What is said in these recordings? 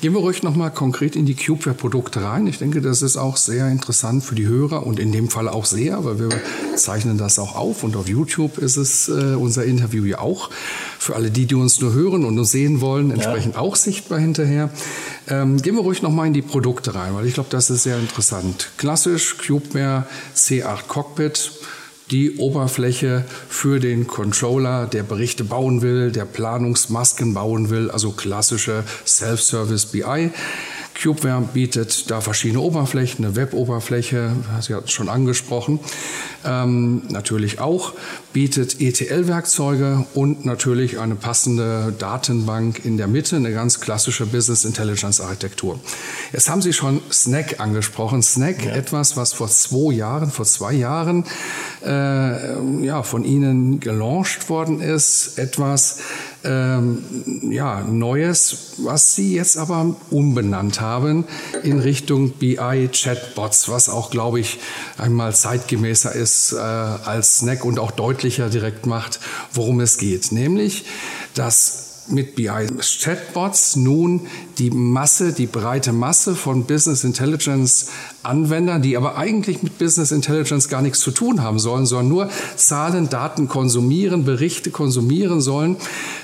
Gehen wir ruhig nochmal konkret in die Cubeware-Produkte rein. Ich denke, das ist auch sehr interessant für die Hörer und in dem Fall auch sehr, weil wir zeichnen das auch auf und auf YouTube ist es äh, unser Interview ja auch. Für alle die, die uns nur hören und uns sehen wollen, entsprechend ja. auch sichtbar hinterher. Ähm, gehen wir ruhig nochmal in die Produkte rein, weil ich glaube, das ist sehr interessant. Klassisch Cubeware C8 Cockpit die Oberfläche für den Controller, der Berichte bauen will, der Planungsmasken bauen will, also klassische Self-Service BI. CubeWare bietet da verschiedene Oberflächen, eine Web-Oberfläche, Sie hat es schon angesprochen, ähm, natürlich auch, bietet ETL-Werkzeuge und natürlich eine passende Datenbank in der Mitte, eine ganz klassische Business Intelligence Architektur. Jetzt haben Sie schon Snack angesprochen. Snack, ja. etwas, was vor zwei Jahren, vor zwei Jahren äh, ja, von Ihnen gelauncht worden ist, etwas, ähm, ja, Neues, was Sie jetzt aber umbenannt haben in Richtung BI-Chatbots, was auch, glaube ich, einmal zeitgemäßer ist äh, als Snack und auch deutlicher direkt macht, worum es geht. Nämlich, dass mit BI-Chatbots nun die Masse, die breite Masse von Business Intelligence Anwendern, die aber eigentlich mit Business Intelligence gar nichts zu tun haben sollen, sondern nur Zahlen, Daten konsumieren, Berichte konsumieren sollen,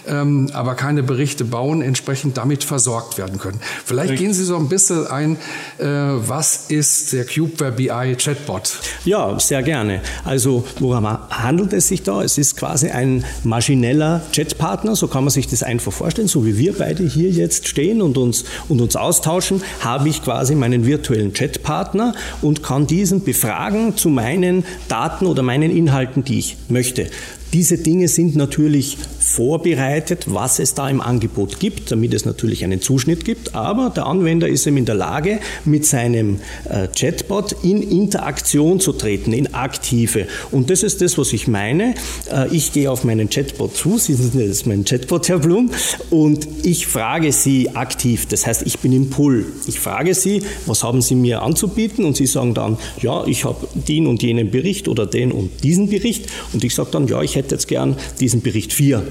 ähm, aber keine Berichte bauen, entsprechend damit versorgt werden können. Vielleicht Richtig. gehen Sie so ein bisschen ein, äh, was ist der Cubeware BI Chatbot? Ja, sehr gerne. Also worum handelt es sich da? Es ist quasi ein maschineller Chatpartner, so kann man sich das einfach vorstellen, so wie wir beide hier jetzt stehen und uns, und uns austauschen, habe ich quasi meinen virtuellen Chatpartner Partner und kann diesen befragen zu meinen Daten oder meinen Inhalten, die ich möchte. Diese Dinge sind natürlich vorbereitet, was es da im Angebot gibt, damit es natürlich einen Zuschnitt gibt. Aber der Anwender ist eben in der Lage, mit seinem äh, Chatbot in Interaktion zu treten, in aktive. Und das ist das, was ich meine. Äh, ich gehe auf meinen Chatbot zu, Sie sind jetzt mein Chatbot, Herr Blum, und ich frage Sie aktiv. Das heißt, ich bin im Pull. Ich frage Sie, was haben Sie mir anzubieten? Und Sie sagen dann, ja, ich habe den und jenen Bericht oder den und diesen Bericht. Und ich sage dann, ja, ich hätte jetzt gern diesen Bericht 4.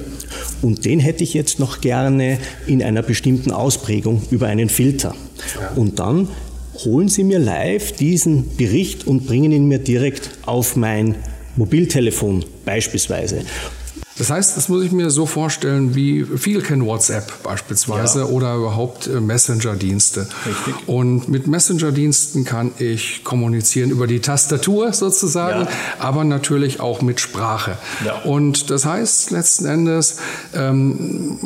Und den hätte ich jetzt noch gerne in einer bestimmten Ausprägung über einen Filter. Und dann holen Sie mir live diesen Bericht und bringen ihn mir direkt auf mein Mobiltelefon beispielsweise. Das heißt, das muss ich mir so vorstellen, wie viele kennen WhatsApp beispielsweise ja. oder überhaupt äh, Messenger-Dienste. Und mit Messenger-Diensten kann ich kommunizieren über die Tastatur sozusagen, ja. aber natürlich auch mit Sprache. Ja. Und das heißt letzten Endes, ähm,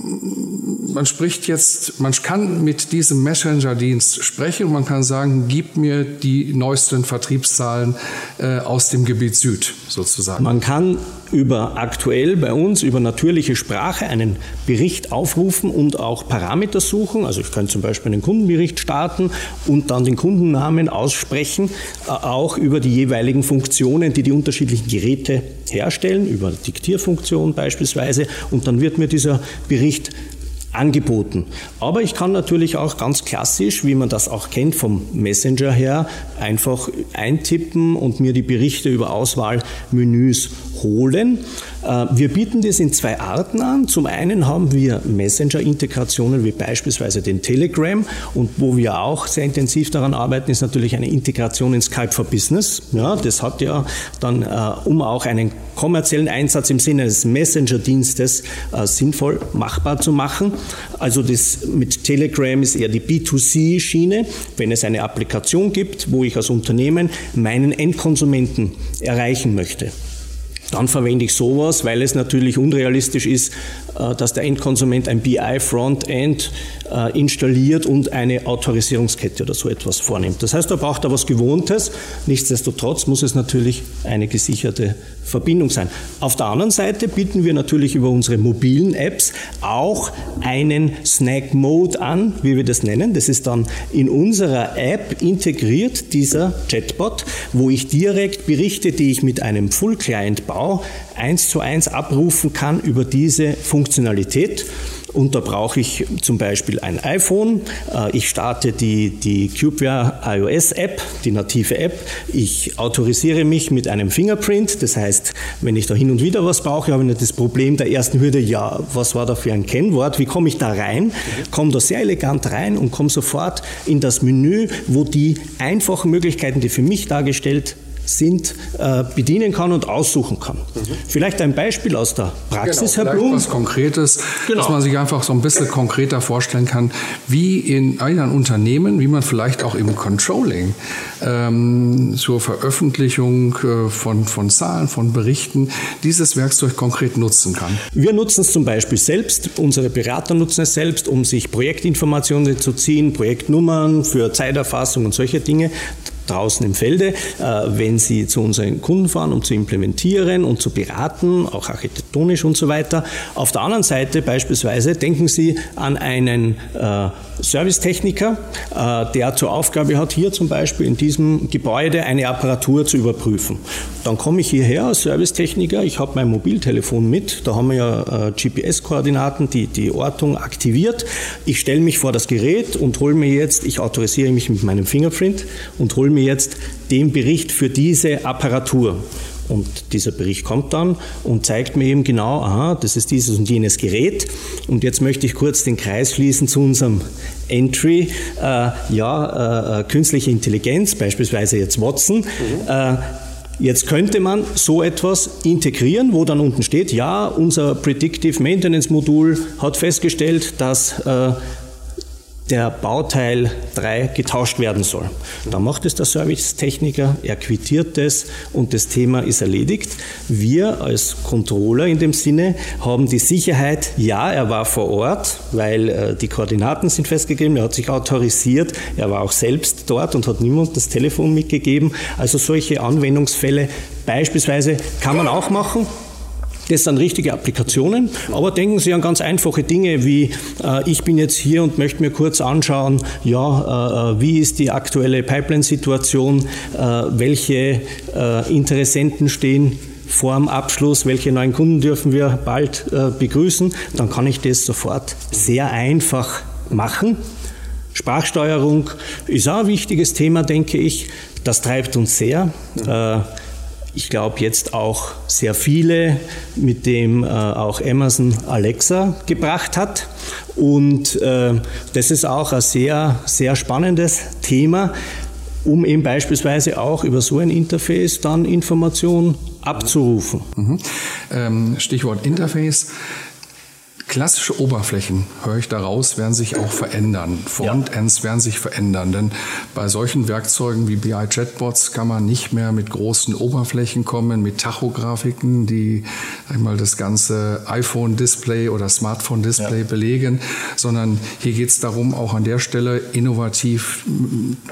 man spricht jetzt, man kann mit diesem Messenger-Dienst sprechen und man kann sagen, gib mir die neuesten Vertriebszahlen äh, aus dem Gebiet Süd sozusagen. Man kann über aktuell bei uns über natürliche Sprache einen Bericht aufrufen und auch Parameter suchen. Also ich kann zum Beispiel einen Kundenbericht starten und dann den Kundennamen aussprechen, äh, auch über die jeweiligen Funktionen, die die unterschiedlichen Geräte herstellen, über Diktierfunktion beispielsweise. Und dann wird mir dieser Bericht angeboten. Aber ich kann natürlich auch ganz klassisch, wie man das auch kennt vom Messenger her, einfach eintippen und mir die Berichte über Auswahlmenüs holen. Äh, wir bieten das in zwei Arten an. Zum einen haben wir Messenger-Integrationen wie beispielsweise den Telegram und wo wir auch sehr intensiv daran arbeiten, ist natürlich eine Integration in Skype for Business. Ja, das hat ja dann, äh, um auch einen kommerziellen Einsatz im Sinne des Messenger-Dienstes äh, sinnvoll machbar zu machen. Also das mit Telegram ist eher die B2C-Schiene, wenn es eine Applikation gibt, wo ich als Unternehmen meinen Endkonsumenten erreichen möchte. dann verwende ich sowas, weil es natürlich unrealistisch ist, äh, dass der Endkonsument ein BI-Frontend installiert und eine Autorisierungskette oder so etwas vornimmt. Das heißt, da braucht er was Gewohntes. Nichtsdestotrotz muss es natürlich eine gesicherte Verbindung sein. Auf der anderen Seite bieten wir natürlich über unsere mobilen Apps auch einen Snack Mode an, wie wir das nennen. Das ist dann in unserer App integriert, dieser Chatbot, wo ich direkt Berichte, die ich mit einem Full Client baue, eins zu eins abrufen kann über diese Funktionalität. Und da brauche ich zum Beispiel ein iPhone. Äh, ich starte die, die CubeWare iOS App, die native App. Ich autorisiere mich mit einem Fingerprint. Das heißt, wenn ich da hin und wieder was brauche, habe ich nicht das Problem der ersten Hürde, ja, was war da für ein Kennwort? Wie komme ich da rein? Komme da sehr elegant rein und komme sofort in das Menü, wo die einfachen Möglichkeiten, die für mich dargestellt sind, äh, bedienen kann und aussuchen kann. Mhm. Vielleicht ein Beispiel aus der Praxis, genau, Herr Blum. Was Konkretes, genau. dass man sich einfach so ein bisschen konkreter vorstellen kann, wie in einem Unternehmen, wie man vielleicht auch im Controlling ähm, zur Veröffentlichung äh, von, von Zahlen, von Berichten dieses Werkzeug konkret nutzen kann. Wir nutzen es zum Beispiel selbst, unsere Berater nutzen es selbst, um sich Projektinformationen zu ziehen, Projektnummern für Zeiterfassung und solche Dinge draußen im Felde, äh, wenn Sie zu unseren Kunden fahren, um zu implementieren und zu beraten, auch architektonisch und so weiter. Auf der anderen Seite beispielsweise denken Sie an einen äh, Servicetechniker, äh, der zur Aufgabe hat, hier zum Beispiel in diesem Gebäude eine Apparatur zu überprüfen. Dann komme ich hierher als Servicetechniker, ich habe mein Mobiltelefon mit, da haben wir ja GPS-Koordinaten, die die Ortung aktiviert. Ich stelle mich vor das Gerät und hole mir jetzt, ich autorisiere mich mit meinem Fingerprint und hole mir mir jetzt den Bericht für diese Apparatur. Und dieser Bericht kommt dann und zeigt mir eben genau, aha, das ist dieses und jenes Gerät. Und jetzt möchte ich kurz den Kreis schließen zu unserem Entry. Äh, ja, äh, äh künstliche Intelligenz, beispielsweise jetzt Watson. Mhm. Äh, Jetzt könnte man so etwas integrieren, wo dann unten steht, ja, unser Predictive Maintenance Modul hat festgestellt, dass äh, der Bauteil 3 getauscht werden soll. Da macht es der Servicetechniker, er quittiert es und das Thema ist erledigt. Wir als Controller in dem Sinne haben die Sicherheit, ja, er war vor Ort, weil äh, die Koordinaten sind festgegeben, er hat sich autorisiert, er war auch selbst dort und hat niemand das Telefon mitgegeben. Also solche Anwendungsfälle beispielsweise kann man auch machen. Das sind richtige Applikationen, aber denken Sie an ganz einfache Dinge wie, äh, ich bin jetzt hier und möchte mir kurz anschauen, ja, äh, äh wie ist die aktuelle Pipeline-Situation, äh, welche äh, Interessenten stehen vor dem Abschluss, welche neuen Kunden dürfen wir bald äh, begrüßen, dann kann ich das sofort sehr einfach machen. Sprachsteuerung ist auch ein wichtiges Thema, denke ich. Das treibt uns sehr ich glaube jetzt auch sehr viele, mit dem äh, auch Amazon Alexa gebracht hat. Und äh, das ist auch ein sehr, sehr spannendes Thema, um eben beispielsweise auch über so ein Interface dann Informationen abzurufen. Mhm. Ähm, Stichwort Interface. Klassische Oberflächen, höre ich daraus, werden sich auch verändern. Frontends ja. werden sich verändern, denn bei solchen Werkzeugen wie BI-Chatbots kann man nicht mehr mit großen Oberflächen kommen, mit Tachografiken, die einmal das ganze iPhone-Display oder Smartphone-Display ja. belegen, sondern hier geht es darum, auch an der Stelle innovativ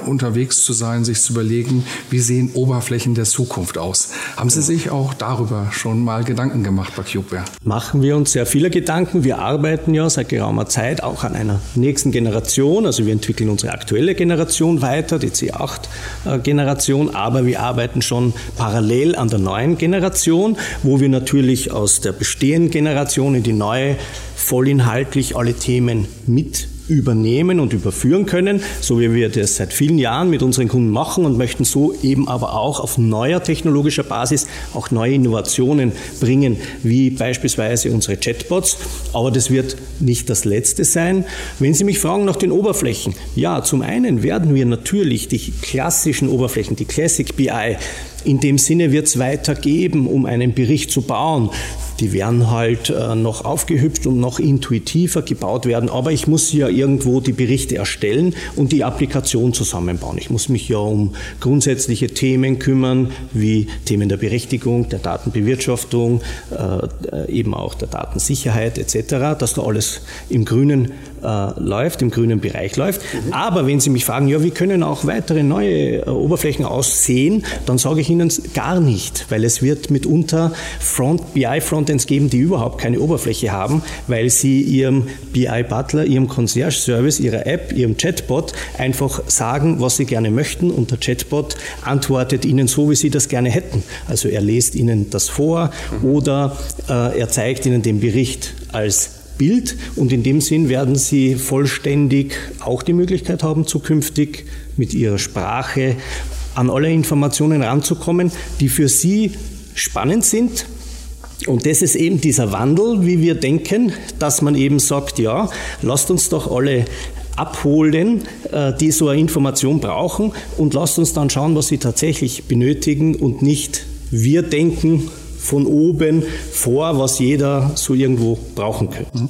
unterwegs zu sein, sich zu überlegen, wie sehen Oberflächen der Zukunft aus. Haben Sie sich auch darüber schon mal Gedanken gemacht bei CubeWare? Machen wir uns sehr viele Gedanken wir arbeiten ja seit geraumer Zeit auch an einer nächsten Generation. Also wir entwickeln unsere aktuelle Generation weiter, die C8-Generation, aber wir arbeiten schon parallel an der neuen Generation, wo wir natürlich aus der bestehenden Generation in die neue vollinhaltlich alle Themen mit übernehmen und überführen können, so wie wir das seit vielen Jahren mit unseren Kunden machen und möchten so eben aber auch auf neuer technologischer Basis auch neue Innovationen bringen, wie beispielsweise unsere Chatbots. Aber das wird nicht das Letzte sein. Wenn Sie mich fragen nach den Oberflächen, ja, zum einen werden wir natürlich die klassischen Oberflächen, die Classic BI, in dem Sinne wird es weitergeben, um einen Bericht zu bauen die werden halt äh, noch aufgehübscht und noch intuitiver gebaut werden. Aber ich muss ja irgendwo die Berichte erstellen und die Applikation zusammenbauen. Ich muss mich ja um grundsätzliche Themen kümmern, wie Themen der Berechtigung, der Datenbewirtschaftung, äh, eben auch der Datensicherheit etc., dass da alles im grünen äh, läuft, im grünen Bereich läuft. Mhm. Aber wenn Sie mich fragen, ja, wie können auch weitere neue äh, Oberflächen aussehen, dann sage ich Ihnen gar nicht, weil es wird mitunter Front, BI-Frontends geben, die überhaupt keine Oberfläche haben, weil sie ihrem BI-Butler, ihrem Concierge-Service, ihrer App, ihrem Chatbot einfach sagen, was sie gerne möchten und der Chatbot antwortet Ihnen so, wie Sie das gerne hätten. Also er lest Ihnen das vor mhm. oder äh, er zeigt Ihnen den Bericht als Bild und in dem Sinn werden Sie vollständig auch die Möglichkeit haben, zukünftig mit Ihrer Sprache an alle Informationen ranzukommen, die für Sie spannend sind. Und das ist eben dieser Wandel, wie wir denken, dass man eben sagt, ja, lasst uns doch alle abholen, äh, die so eine Information brauchen und lasst uns dann schauen, was sie tatsächlich benötigen und nicht wir denken, von oben vor, was jeder so irgendwo brauchen könnte.